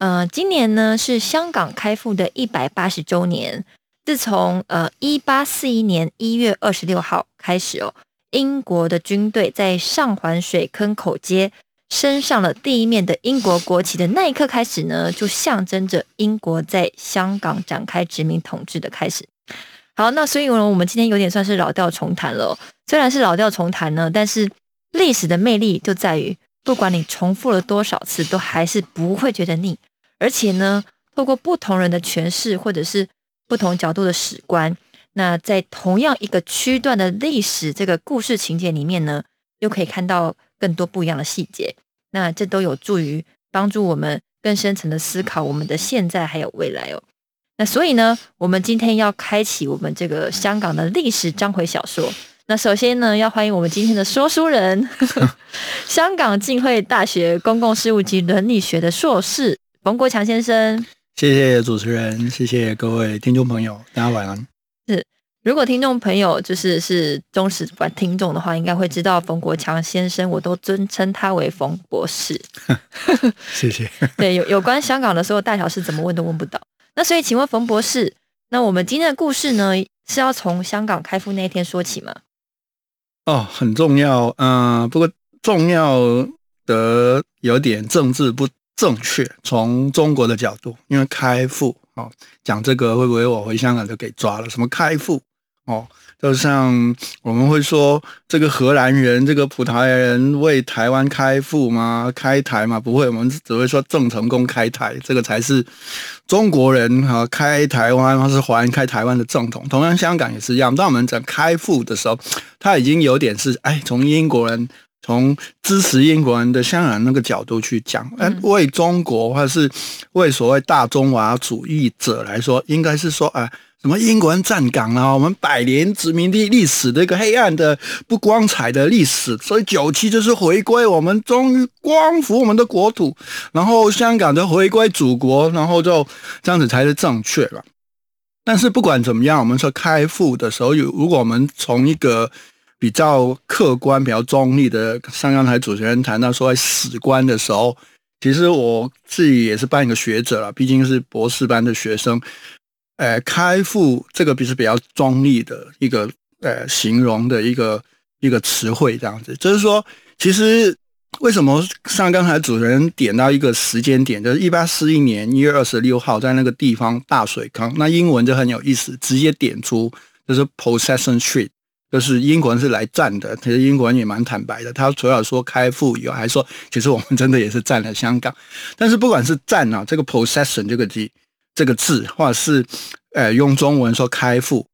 呃，今年呢是香港开埠的一百八十周年。自从呃一八四一年一月二十六号开始哦，英国的军队在上环水坑口街升上了第一面的英国国旗的那一刻开始呢，就象征着英国在香港展开殖民统治的开始。好，那所以呢，我们今天有点算是老调重弹了。虽然是老调重弹呢，但是历史的魅力就在于，不管你重复了多少次，都还是不会觉得腻。而且呢，透过不同人的诠释，或者是不同角度的史观，那在同样一个区段的历史这个故事情节里面呢，又可以看到更多不一样的细节。那这都有助于帮助我们更深层的思考我们的现在还有未来哦。那所以呢，我们今天要开启我们这个香港的历史章回小说。那首先呢，要欢迎我们今天的说书人，香港浸会大学公共事务及伦理学的硕士冯国强先生。谢谢主持人，谢谢各位听众朋友，大家晚安。是如果听众朋友就是是忠实观听众的话，应该会知道冯国强先生，我都尊称他为冯博士。谢谢。对，有有关香港的所有大小事，怎么问都问不到。那所以，请问冯博士，那我们今天的故事呢，是要从香港开埠那一天说起吗？哦，很重要，嗯、不过重要的有点政治不正确。从中国的角度，因为开埠哦，讲这个会不会我回香港就给抓了？什么开埠哦，就像我们会说这个荷兰人、这个葡萄牙人为台湾开埠吗？开台吗？不会，我们只会说郑成功开台，这个才是中国人哈、开台湾或是华人开台湾的正统。同样，香港也是一样。当我们讲开埠的时候，他已经有点是哎，从英国人。从支持英国人的香港那个角度去讲，哎、为中国或者是为所谓大中华主义者来说，应该是说，哎、什么英国人站港啊，我们百年殖民地历史的一个黑暗的不光彩的历史，所以九七就是回归，我们终于光复我们的国土，然后香港就回归祖国，然后就这样子才是正确了。但是不管怎么样，我们说开埠的时候，有如果我们从一个比较客观、比较中立的，像刚才主持人谈到说史观的时候，其实我自己也是半个学者了，毕竟是博士班的学生。呃，开复这个比是比较中立的一个呃形容的一个一个词汇，这样子，就是说，其实为什么像刚才主持人点到一个时间点，就是一八四一年一月二十六号，在那个地方大水坑，那英文就很有意思，直接点出就是 Possession Street。就是英国人是来占的，其实英国人也蛮坦白的。他除了说开埠以外，还说其实我们真的也是占了香港。但是不管是占啊，这个 possession 这个字这个字，或者是呃用中文说开埠，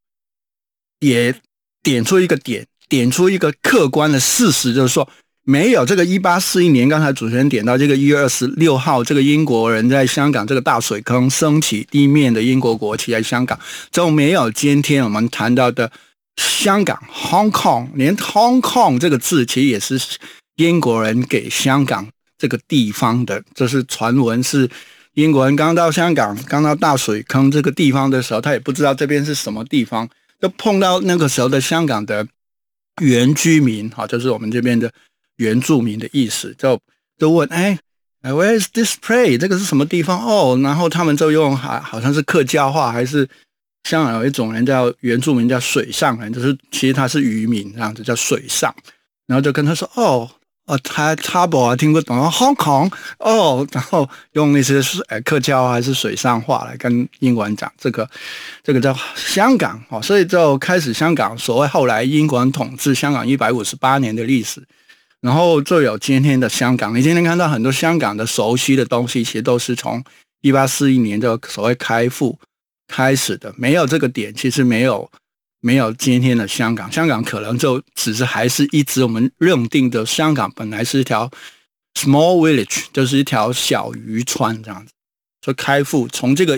也点出一个点，点出一个客观的事实，就是说没有这个一八四一年，刚才主持人点到这个一月二十六号，这个英国人在香港这个大水坑升起地面的英国国旗在香港，就没有今天我们谈到的。香港 （Hong Kong） 连 “Hong Kong” 这个字其实也是英国人给香港这个地方的。这是传闻，是英国人刚到香港、刚到大水坑这个地方的时候，他也不知道这边是什么地方，就碰到那个时候的香港的原居民，哈，就是我们这边的原住民的意思，就就问：“哎，Where is this place？这个是什么地方？”哦，然后他们就用好好像是客家话还是。香港有一种人叫原住民，叫水上人，就是其实他是渔民这样子，叫水上。然后就跟他说：“哦哦，他 trouble 啊听不懂，Hong Kong 哦，然后用那些是客家还是水上话来跟英国人讲这个，这个叫香港哦，所以就开始香港所谓后来英国人统治香港一百五十八年的历史，然后就有今天的香港。你今天看到很多香港的熟悉的东西，其实都是从一八四一年就所谓开埠开始的，没有这个点，其实没有。没有今天的香港，香港可能就只是还是一直我们认定的香港本来是一条 small village，就是一条小渔村这样子。所以开埠从这个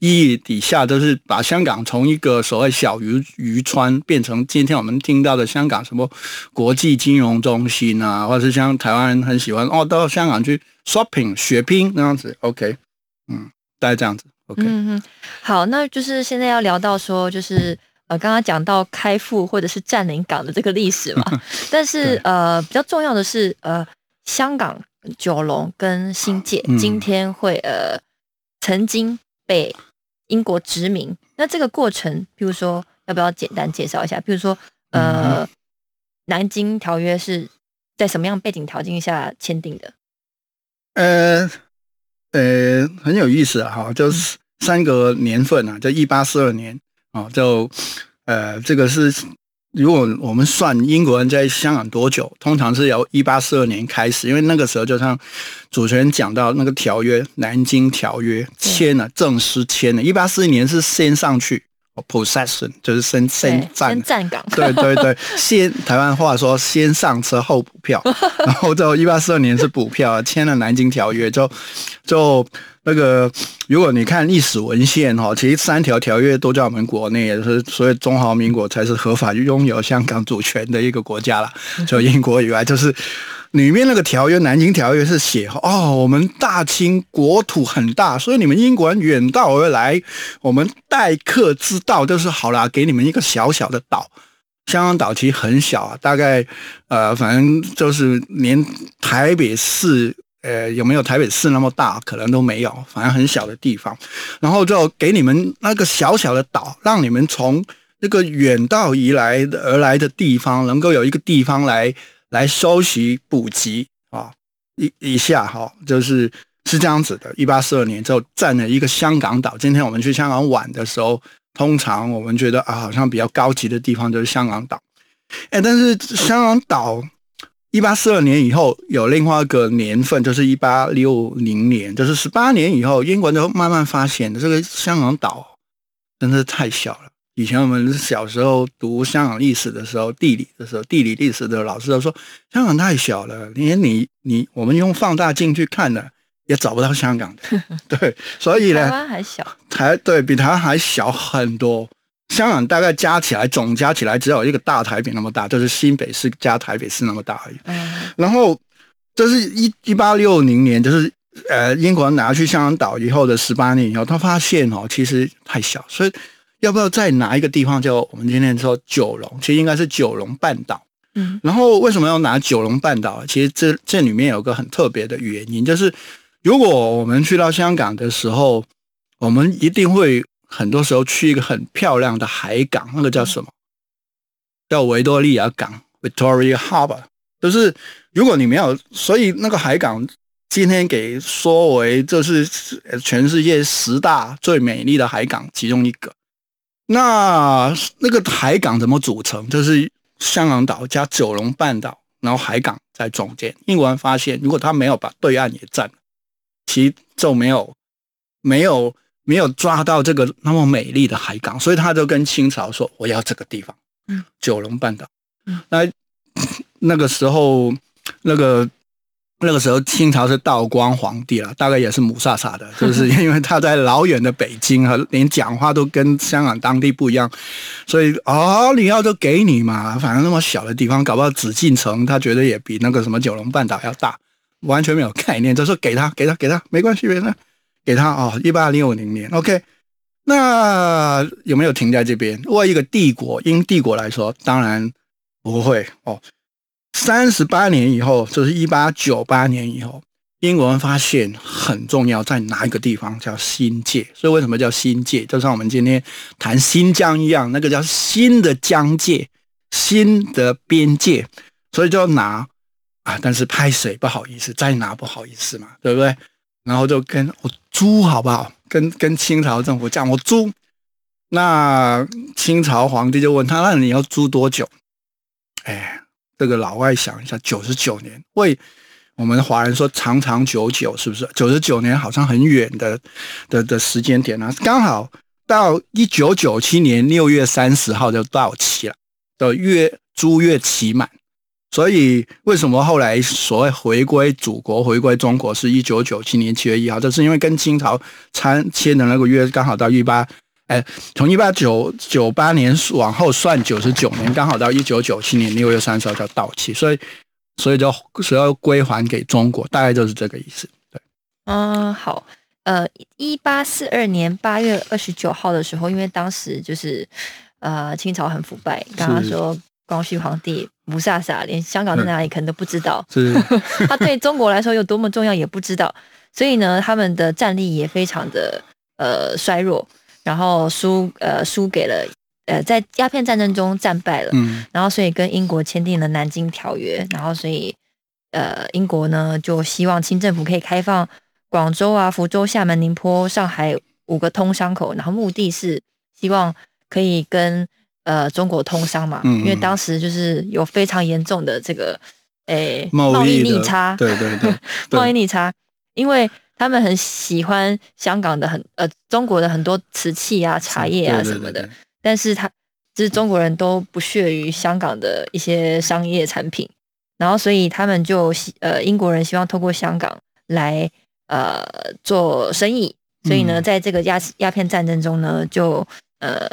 意义底下，就是把香港从一个所谓小渔渔村变成今天我们听到的香港什么国际金融中心啊，或者是像台湾人很喜欢哦，到香港去 shopping 血拼那样子。OK，嗯，大概这样子。OK，嗯嗯，好，那就是现在要聊到说就是。呃，刚刚讲到开埠或者是占领港的这个历史嘛，但是呃，比较重要的是呃，香港、九龙跟新界今天会呃曾经被英国殖民，那这个过程，比如说要不要简单介绍一下？比如说呃，南京条约是在什么样背景条件下签订的？呃呃，很有意思啊，哈，就是三个年份啊，就一八四二年。啊，就，呃，这个是如果我们算英国人在香港多久，通常是由一八四二年开始，因为那个时候就像主持人讲到那个条约《南京条约》签了，正式签了。一八四一年是先上去，possession 就是先先站站岗，对对对，先台湾话说先上车后补票，然后就一八四二年是补票，签了《南京条约》就就。那个，如果你看历史文献哈，其实三条条约都在我们国内，是所以中华民国才是合法拥有香港主权的一个国家了。就英国以外，就是里面那个条约，《南京条约》是写哦，我们大清国土很大，所以你们英国人远道而来，我们待客之道就是好啦，给你们一个小小的岛，香港岛其实很小啊，大概呃，反正就是连台北市。呃，有没有台北市那么大？可能都没有，反正很小的地方。然后就给你们那个小小的岛，让你们从那个远道而来而来的地方，能够有一个地方来来收集补给啊，一一下哈，就是是这样子的。一八四二年之后，占了一个香港岛。今天我们去香港玩的时候，通常我们觉得啊，好像比较高级的地方就是香港岛。哎，但是香港岛。一八四二年以后有另外一个年份，就是一八六零年，就是十八年以后，英国就慢慢发现这个香港岛真的是太小了。以前我们小时候读香港历史的时候，地理的时候，地理历史的老师都说香港太小了，连你你我们用放大镜去看的也找不到香港的。对，所以呢，台湾还小，台对比台湾还小很多。香港大概加起来总加起来只有一个大台北那么大，就是新北市加台北市那么大而已。然后这是一一八六零年，就是呃英国人拿去香港岛以后的十八年以后，他发现哦其实太小，所以要不要再拿一个地方叫我们今天说九龙，其实应该是九龙半岛。嗯，然后为什么要拿九龙半岛？其实这这里面有个很特别的原因，就是如果我们去到香港的时候，我们一定会。很多时候去一个很漂亮的海港，那个叫什么？叫维多利亚港 （Victoria Harbour）。就是如果你没有，所以那个海港今天给说为这是全世界十大最美丽的海港其中一个。那那个海港怎么组成？就是香港岛加九龙半岛，然后海港在中间。英国人发现，如果他没有把对岸也占，其实就没有没有。没有抓到这个那么美丽的海港，所以他就跟清朝说：“我要这个地方，嗯，九龙半岛。”嗯那那个时候，那个那个时候，清朝是道光皇帝了，大概也是母萨萨的，就是因为他在老远的北京，和 连讲话都跟香港当地不一样，所以哦，你要都给你嘛，反正那么小的地方，搞不好紫禁城，他觉得也比那个什么九龙半岛要大，完全没有概念，就说给他，给他，给他，没关系，没关系。给他啊，一八六零年，OK，那有没有停在这边？为一个帝国，因帝国来说，当然不会哦。三十八年以后，就是一八九八年以后，英国人发现很重要，在哪一个地方叫新界？所以为什么叫新界？就像我们今天谈新疆一样，那个叫新的疆界、新的边界，所以就拿啊，但是拍谁不好意思，再拿不好意思嘛，对不对？然后就跟我租好不好？跟跟清朝政府讲，我租。那清朝皇帝就问他，那你要租多久？哎，这个老外想一下，九十九年。为我们华人说长长久久，是不是？九十九年好像很远的的的时间点呢，刚好到一九九七年六月三十号就到期了的月租月期满。所以为什么后来所谓回归祖国、回归中国是一九九七年七月一号？这是因为跟清朝参签的那个约刚好到一八。哎，从一八九九八年往后算九十九年，刚好到一九九七年六月三十号就到期，所以所以就所要归还给中国，大概就是这个意思。对，嗯，好，呃，一八四二年八月二十九号的时候，因为当时就是呃清朝很腐败，刚刚说光绪皇帝不飒飒，连香港在哪里可能都不知道，是 他对中国来说有多么重要也不知道，所以呢，他们的战力也非常的呃衰弱。然后输呃输给了呃在鸦片战争中战败了，嗯，然后所以跟英国签订了南京条约，然后所以呃英国呢就希望清政府可以开放广州啊、福州、厦门、宁波、上海五个通商口，然后目的是希望可以跟呃中国通商嘛，因为当时就是有非常严重的这个诶贸易逆差，对对对，贸易逆差，因为。他们很喜欢香港的很呃中国的很多瓷器啊、茶叶啊什么的，但是他就是中国人都不屑于香港的一些商业产品，然后所以他们就呃英国人希望透过香港来呃做生意，所以呢，在这个鸦鸦片战争中呢，就呃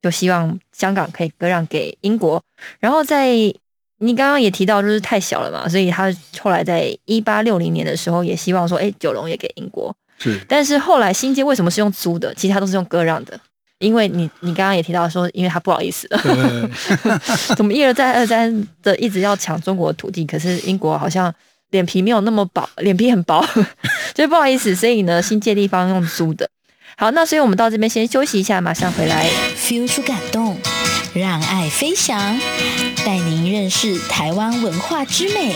就希望香港可以割让给英国，然后在。你刚刚也提到，就是太小了嘛，所以他后来在一八六零年的时候也希望说，哎，九龙也给英国。是，但是后来新界为什么是用租的？其他都是用割让的，因为你你刚刚也提到说，因为他不好意思了，怎么一而再、二三的一直要抢中国土地，可是英国好像脸皮没有那么薄，脸皮很薄，就不好意思，所以呢，新界地方用租的。好，那所以我们到这边先休息一下，马上回来，feel 出感动。让爱飞翔，带您认识台湾文化之美。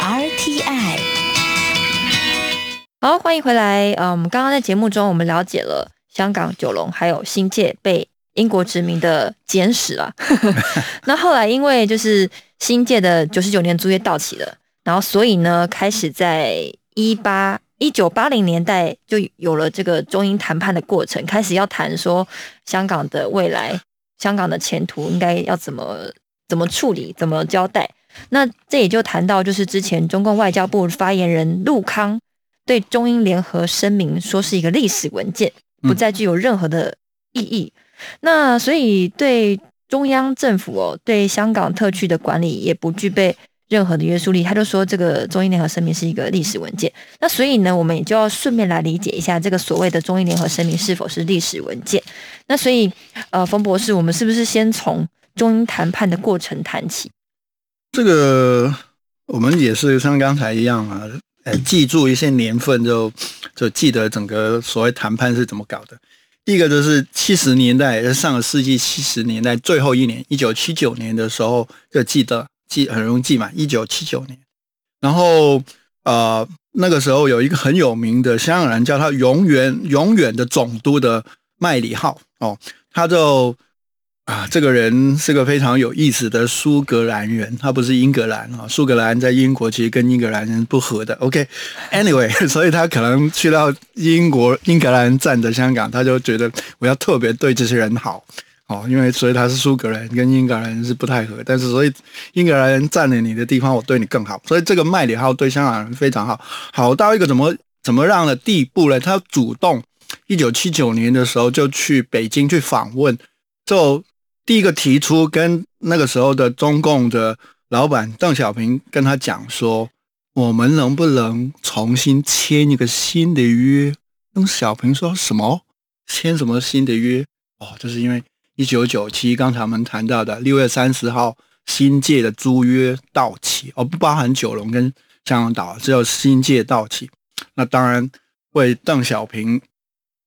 RTI，好，欢迎回来。呃，我们刚刚在节目中，我们了解了香港九龙还有新界被英国殖民的简史了。那后来因为就是新界的九十九年租约到期了，然后所以呢，开始在一八一九八零年代就有了这个中英谈判的过程，开始要谈说香港的未来。香港的前途应该要怎么怎么处理，怎么交代？那这也就谈到，就是之前中共外交部发言人陆康对中英联合声明说是一个历史文件，不再具有任何的意义。那所以对中央政府哦，对香港特区的管理也不具备。任何的约束力，他就说这个中英联合声明是一个历史文件。那所以呢，我们也就要顺便来理解一下这个所谓的中英联合声明是否是历史文件。那所以，呃，冯博士，我们是不是先从中英谈判的过程谈起？这个我们也是像刚才一样啊，呃，记住一些年份，就就记得整个所谓谈判是怎么搞的。第一个就是七十年代，上个世纪七十年代最后一年，一九七九年的时候，就记得。记很容易记嘛，一九七九年，然后呃那个时候有一个很有名的香港人，叫他永远永远的总督的麦里号哦，他就啊这个人是个非常有意思的苏格兰人，他不是英格兰啊，苏格兰在英国其实跟英格兰人不和的。OK，Anyway，所以他可能去到英国英格兰站的香港，他就觉得我要特别对这些人好。哦，因为所以他是苏格兰跟英格兰是不太合，但是所以英格兰人占了你的地方，我对你更好，所以这个麦里号对香港人非常好，好到一个怎么怎么样的地步呢？他主动一九七九年的时候就去北京去访问，就第一个提出跟那个时候的中共的老板邓小平跟他讲说，我们能不能重新签一个新的约？邓小平说什么？签什么新的约？哦，就是因为。一九九七，刚才我们谈到的六月三十号，新界的租约到期，而不包含九龙跟香港岛，只有新界到期。那当然为邓小平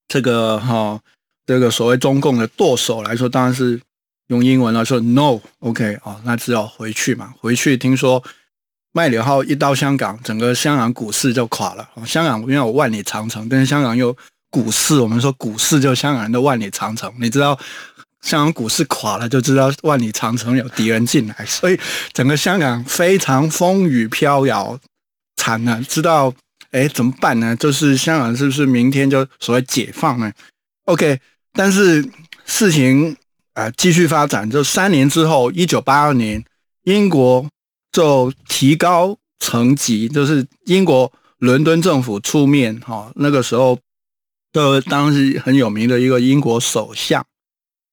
这个哈这个所谓中共的舵手来说，当然是用英文来说 “no”，OK 啊，那只有回去嘛。回去听说麦理浩一到香港，整个香港股市就垮了。香港因为有万里长城，但是香港有股市，我们说股市就香港人的万里长城。你知道香港股市垮了，就知道万里长城有敌人进来，所以整个香港非常风雨飘摇，惨了。知道哎怎么办呢？就是香港是不是明天就所谓解放呢？OK，但是事情啊继续发展，就三年之后，一九八二年，英国。就提高层级，就是英国伦敦政府出面哈，那个时候就当时很有名的一个英国首相，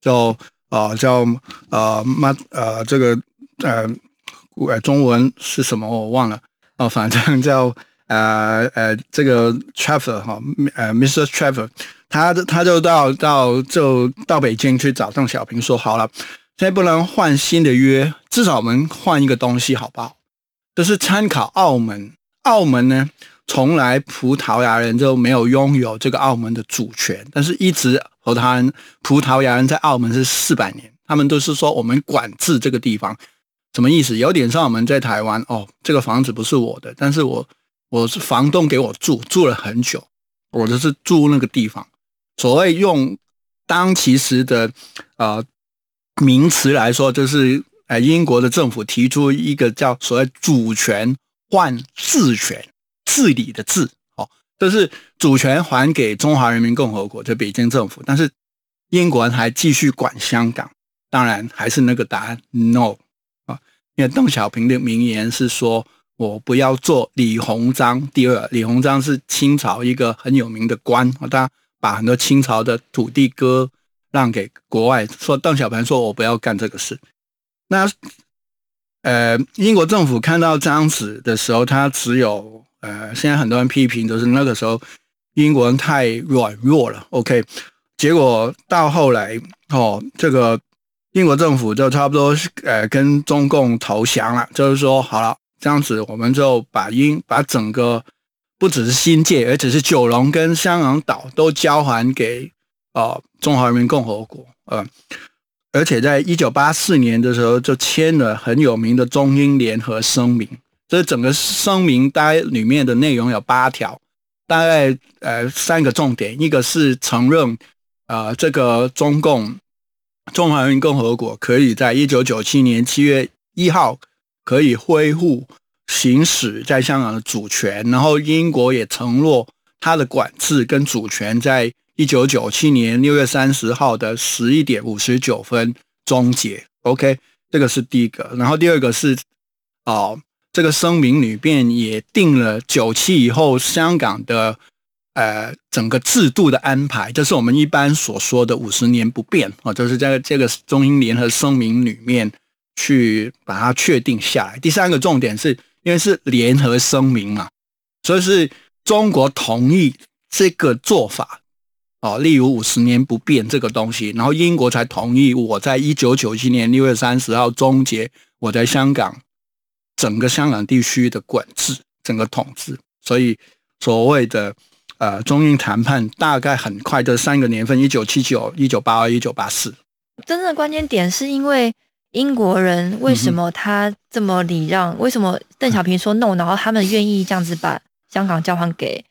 叫啊叫呃马呃这个呃呃中文是什么我忘了哦，反正叫呃呃这个 Trevor 哈呃 Mr. Trevor，他他就到到就到北京去找邓小平说好了。现在不能换新的约，至少我们换一个东西，好不好？就是参考澳门。澳门呢，从来葡萄牙人就没有拥有这个澳门的主权，但是一直葡萄牙葡萄牙人在澳门是四百年，他们都是说我们管制这个地方，什么意思？有点像我们在台湾哦，这个房子不是我的，但是我我是房东给我住，住了很久，我就是住那个地方。所谓用当其时的呃。名词来说，就是呃，英国的政府提出一个叫所谓主权换治权，治理的治，哦，就是主权还给中华人民共和国，就北京政府，但是英国人还继续管香港，当然还是那个答案，no 啊，因为邓小平的名言是说，我不要做李鸿章第二，李鸿章是清朝一个很有名的官，他把很多清朝的土地割。让给国外说，邓小平说：“我不要干这个事。”那呃，英国政府看到这样子的时候，他只有呃，现在很多人批评，就是那个时候英国人太软弱了。OK，结果到后来哦，这个英国政府就差不多呃跟中共投降了，就是说好了，这样子我们就把英把整个不只是新界，而且是九龙跟香港岛都交还给。呃，中华人民共和国，呃，而且在一九八四年的时候就签了很有名的中英联合声明。这整个声明大概里面的内容有八条，大概呃三个重点，一个是承认啊这个中共中华人民共和国可以在一九九七年七月一号可以恢复行使在香港的主权，然后英国也承诺它的管制跟主权在。一九九七年六月三十号的十一点五十九分终结。OK，这个是第一个。然后第二个是，哦，这个声明里边也定了九七以后香港的呃整个制度的安排，这是我们一般所说的五十年不变啊，就是在这个中英联合声明里面去把它确定下来。第三个重点是因为是联合声明嘛，所以是中国同意这个做法。哦，例如五十年不变这个东西，然后英国才同意我在一九九七年六月三十号终结我在香港整个香港地区的管制、整个统治。所以所谓的呃中英谈判大概很快这三个年份：一九七九、一九八二、一九八四。真正的关键点是因为英国人为什么他这么礼让？为什么邓小平说 no，然后他们愿意这样子把香港交还给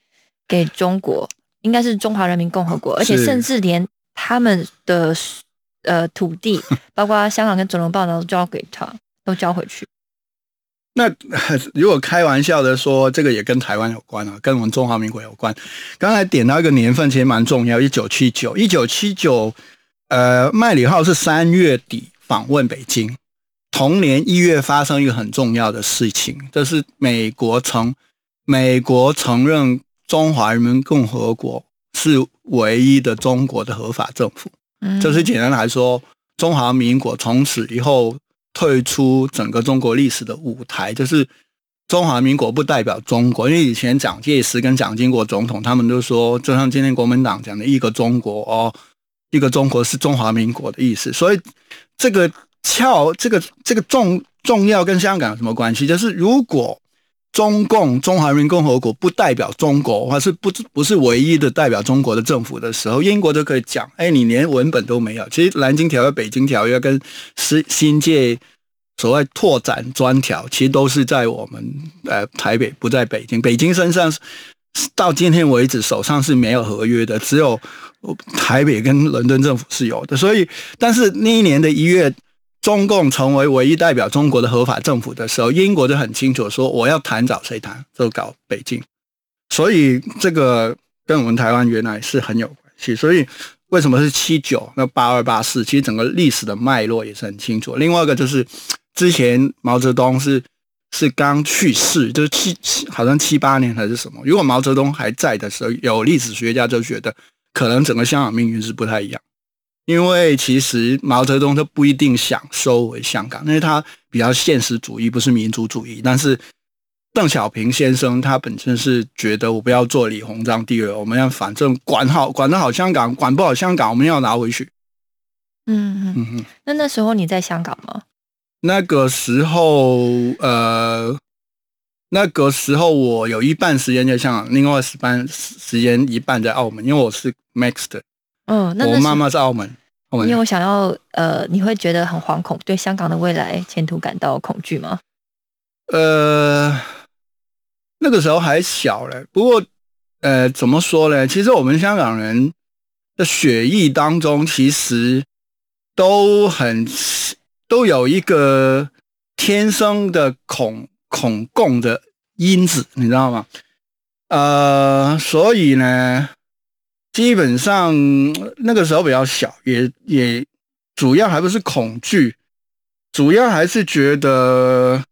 给中国？应该是中华人民共和国，而且甚至连他们的呃土地，包括香港跟九龙半岛都交给他，都交回去。那 如果开玩笑的说，这个也跟台湾有关啊，跟我们中华民国有关。刚才点到一个年份，其实蛮重要，一九七九，一九七九，呃，麦理浩是三月底访问北京，同年一月发生一个很重要的事情，这是美国承美国承认。中华人民共和国是唯一的中国的合法政府，嗯就是简单来说，中华民国从此以后退出整个中国历史的舞台，就是中华民国不代表中国，因为以前蒋介石跟蒋经国总统他们都说，就像今天国民党讲的一个中国哦，一个中国是中华民国的意思，所以这个翘这个这个重重要跟香港有什么关系？就是如果。中共中华人民共和国不代表中国，或是不不是唯一的代表中国的政府的时候，英国都可以讲：哎，你连文本都没有。其实《南京条约》《北京条约》跟新新界所谓拓展专条，其实都是在我们呃台北，不在北京。北京身上到今天为止手上是没有合约的，只有台北跟伦敦政府是有的。所以，但是那一年的一月，中共成为唯一代表中国的合法政府的时候，英国就很清楚说，我要谈找谁谈，就搞北京。所以这个跟我们台湾原来是很有关系。所以为什么是七九？那八二八四，其实整个历史的脉络也是很清楚。另外一个就是之前毛泽东是。是刚去世，就是七七，好像七八年还是什么。如果毛泽东还在的时候，有历史学家就觉得，可能整个香港命运是不太一样。因为其实毛泽东他不一定想收回香港，因为他比较现实主义，不是民族主义。但是邓小平先生他本身是觉得，我不要做李鸿章第二，我们要反正管好管得好香港，管不好香港，我们要拿回去。嗯嗯嗯。那那时候你在香港吗？那个时候，呃，那个时候我有一半时间在香港，另外十半时间一半在澳门，因为我是 mixed。嗯，那我妈妈是澳门。你有想要呃，你会觉得很惶恐，对香港的未来前途感到恐惧吗？呃，那个时候还小嘞，不过呃，怎么说呢？其实我们香港人的血液当中，其实都很。都有一个天生的恐恐共的因子，你知道吗？呃，所以呢，基本上那个时候比较小，也也主要还不是恐惧，主要还是觉得，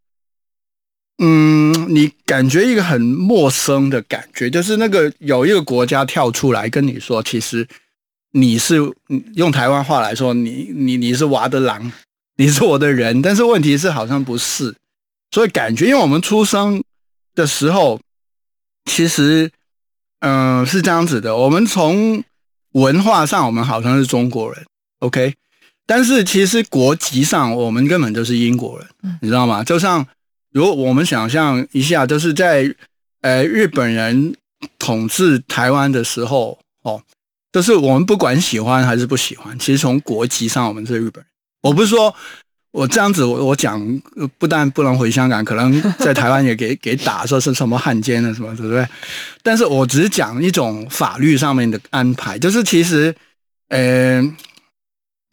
嗯，你感觉一个很陌生的感觉，就是那个有一个国家跳出来跟你说，其实你是用台湾话来说，你你你是娃的狼。你是我的人，但是问题是好像不是，所以感觉，因为我们出生的时候，其实，嗯，是这样子的。我们从文化上，我们好像是中国人，OK，但是其实国籍上，我们根本就是英国人，你知道吗？就像如果我们想象一下，就是在呃日本人统治台湾的时候，哦，就是我们不管喜欢还是不喜欢，其实从国籍上，我们是日本人。我不是说我这样子，我我讲不但不能回香港，可能在台湾也给 给打，说是什么汉奸啊什么，对不对？但是我只是讲一种法律上面的安排，就是其实，呃，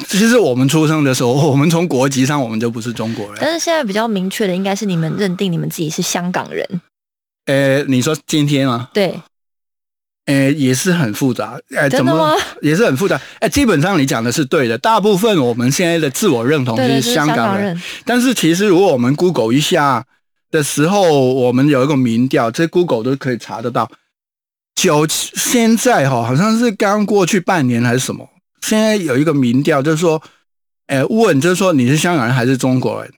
其实我们出生的时候，我们从国籍上我们就不是中国人。但是现在比较明确的，应该是你们认定你们自己是香港人。呃，你说今天吗？对。诶，也是很复杂。诶，怎么也是很复杂？诶，基本上你讲的是对的。大部分我们现在的自我认同是香港人，但是其实如果我们 Google 一下的时候，我们有一个民调，这 Google 都可以查得到。九现在哈，好像是刚过去半年还是什么？现在有一个民调，就是说，诶，问就是说你是香港人还是中国人？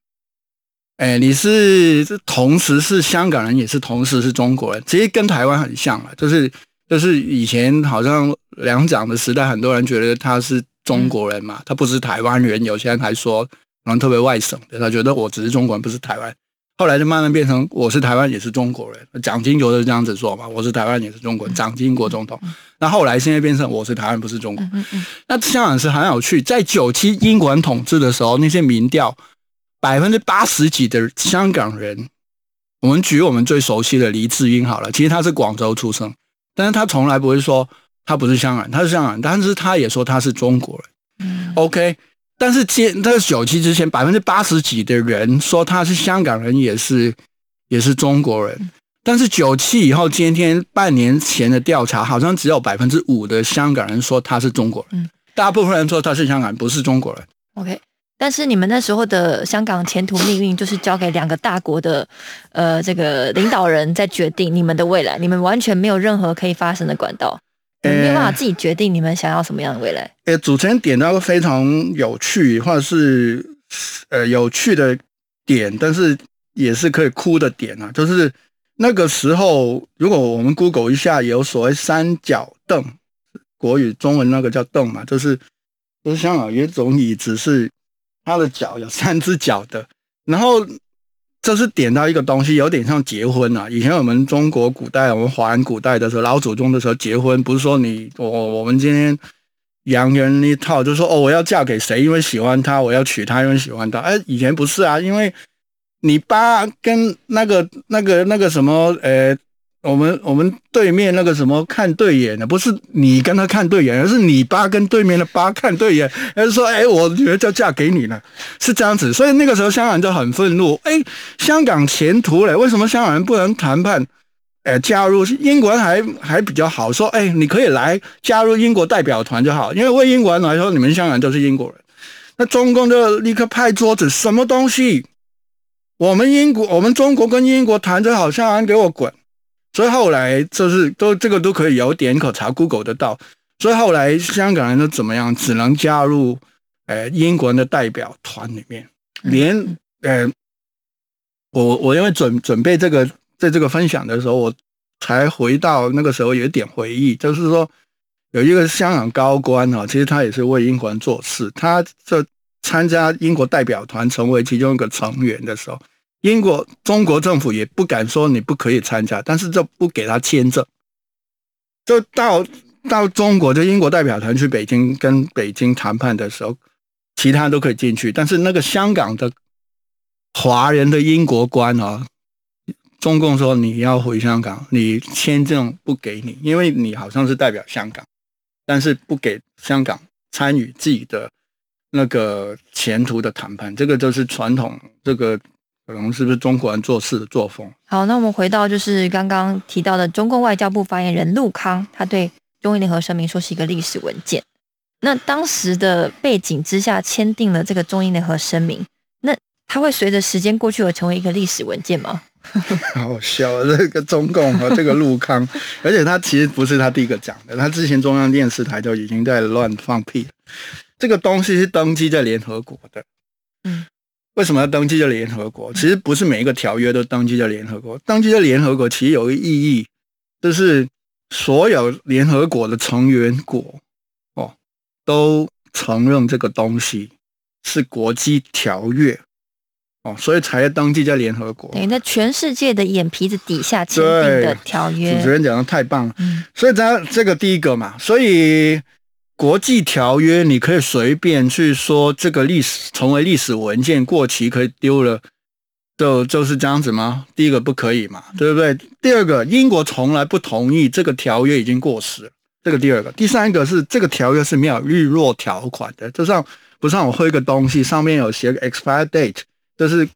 诶，你是同时是香港人，也是同时是中国人，其实跟台湾很像了，就是。就是以前好像两蒋的时代，很多人觉得他是中国人嘛，他不是台湾人。有些人还说，可能特别外省的，他觉得我只是中国人，不是台湾。后来就慢慢变成我是台湾，也是中国人。蒋经国是这样子说嘛，我是台湾，也是中国人。蒋经国总统。那后来现在变成我是台湾，不是中国。那香港是很有趣，在九七英国人统治的时候，那些民调百分之八十几的香港人，我们举我们最熟悉的黎智英好了，其实他是广州出生。但是他从来不会说他不是香港人，他是香港人，但是他也说他是中国人。嗯 OK，但是接那个九七之前，百分之八十几的人说他是香港人，也是也是中国人。但是九七以后，今天半年前的调查，好像只有百分之五的香港人说他是中国人，大部分人说他是香港人，不是中国人。OK。但是你们那时候的香港前途命运就是交给两个大国的，呃，这个领导人在决定你们的未来，你们完全没有任何可以发生的管道，没有办法自己决定你们想要什么样的未来。诶，主持人点到个非常有趣或者是呃有趣的点，但是也是可以哭的点啊，就是那个时候，如果我们 Google 一下，有所谓三角凳，国语中文那个叫凳嘛，就是就是香港有一种椅子是。他的脚有三只脚的，然后这是点到一个东西，有点像结婚啊。以前我们中国古代，我们华人古代的时候，老祖宗的时候结婚，不是说你我我们今天洋人一套，就说哦，我要嫁给谁，因为喜欢他，我要娶她，因为喜欢他。哎，以前不是啊，因为你爸跟那个那个那个什么，呃，我们我们对面那个什么看对眼的，不是你跟他看对眼，而是你爸跟对面的爸看对眼，而是说，哎，我女儿就嫁给你了，是这样子。所以那个时候香港人就很愤怒，哎，香港前途嘞，为什么香港人不能谈判？哎，加入英国人还还比较好，说，哎，你可以来加入英国代表团就好，因为为英国人来说，你们香港都是英国人。那中共就立刻拍桌子，什么东西？我们英国，我们中国跟英国谈就好，香港人给我滚！所以后来就是都这个都可以有点可查 Google 得到。所以后来香港人都怎么样？只能加入呃英国人的代表团里面，连呃，我我因为准准备这个。在这个分享的时候，我才回到那个时候有一点回忆，就是说有一个香港高官啊，其实他也是为英国人做事。他这参加英国代表团，成为其中一个成员的时候，英国中国政府也不敢说你不可以参加，但是就不给他签证。就到到中国的英国代表团去北京跟北京谈判的时候，其他都可以进去，但是那个香港的华人的英国官啊。中共说你要回香港，你签证不给你，因为你好像是代表香港，但是不给香港参与自己的那个前途的谈判，这个就是传统，这个可能是不是中国人做事的作风？好，那我们回到就是刚刚提到的中共外交部发言人陆康，他对中英联合声明说是一个历史文件。那当时的背景之下签订了这个中英联合声明，那它会随着时间过去而成为一个历史文件吗？好笑，这个中共和这个陆康，而且他其实不是他第一个讲的，他之前中央电视台就已经在乱放屁。这个东西是登记在联合国的，嗯，为什么要登记在联合国？其实不是每一个条约都登记在联合国，登记在联合国其实有个意义，就是所有联合国的成员国哦都承认这个东西是国际条约。哦，所以才要登记在联合国，等于在全世界的眼皮子底下签订的条约。主持人讲的太棒了，嗯，所以他这个第一个嘛，所以国际条约你可以随便去说这个历史成为历史文件过期可以丢了，就就是这样子吗？第一个不可以嘛，对不对？第二个，英国从来不同意这个条约已经过时了，这个第二个。第三个是这个条约是没有日落条款的，就像不像我喝一个东西上面有写个 expire date。这是，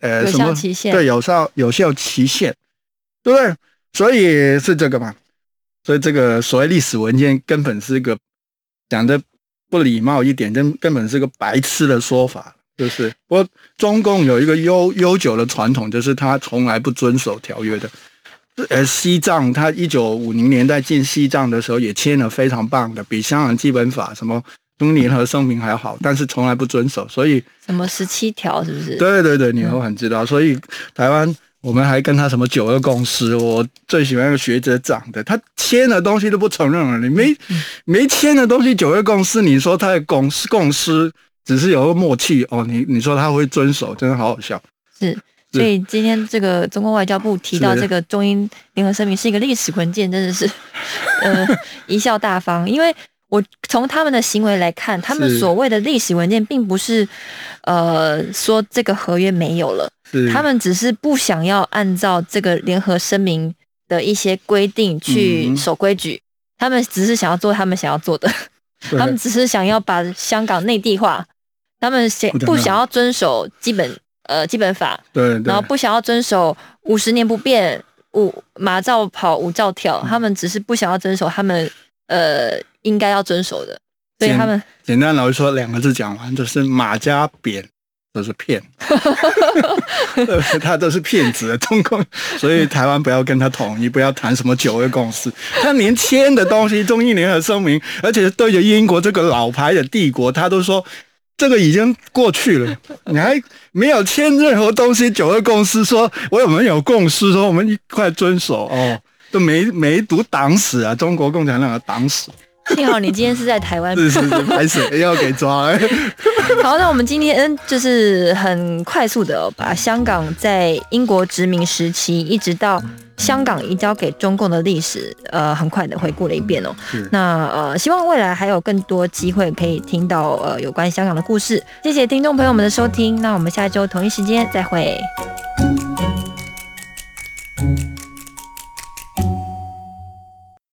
呃，什么？对，有效有效期限，对不对？所以是这个嘛？所以这个所谓历史文件根本是一个讲的不礼貌一点，根根本是个白痴的说法。就是，不过中共有一个悠悠久的传统，就是他从来不遵守条约的。呃，西藏他一九五零年代进西藏的时候也签了非常棒的，比香港基本法什么。中联合声明还好，但是从来不遵守，所以什么十七条是不是？对对对，你都很知道。所以台湾我们还跟他什么九二共识，我最喜欢个学者讲的，他签的东西都不承认了，你没没签的东西九二共识，你说他的共识共识只是有个默契哦，你你说他会遵守，真的好好笑。是，所以今天这个中国外交部提到这个中英联合声明是一个历史文件，真的是呃 贻笑大方，因为。我从他们的行为来看，他们所谓的历史文件，并不是，呃，说这个合约没有了，他们只是不想要按照这个联合声明的一些规定去守规矩，他们只是想要做他们想要做的，他们只是想要把香港内地化，他们想不想要遵守基本呃基本法，对，然后不想要遵守五十年不变，五马照跑，五照跳，他们只是不想要遵守他们呃。应该要遵守的，所以他们简单来说，两个字讲完就是马加扁都是骗，他都是骗子中共，所以台湾不要跟他统一，不要谈什么九二共识，他连签的东西中英联合声明，而且对着英国这个老牌的帝国，他都说这个已经过去了，你还没有签任何东西，九二共识说我们有共识，说我们一块遵守。哦，都没没读党史啊，中国共产党的党史。幸好你今天是在台湾。是是是，还是要给抓了。好，那我们今天就是很快速的把香港在英国殖民时期一直到香港移交给中共的历史，呃，很快的回顾了一遍哦。那呃，希望未来还有更多机会可以听到呃有关香港的故事。谢谢听众朋友们的收听，那我们下周同一时间再会。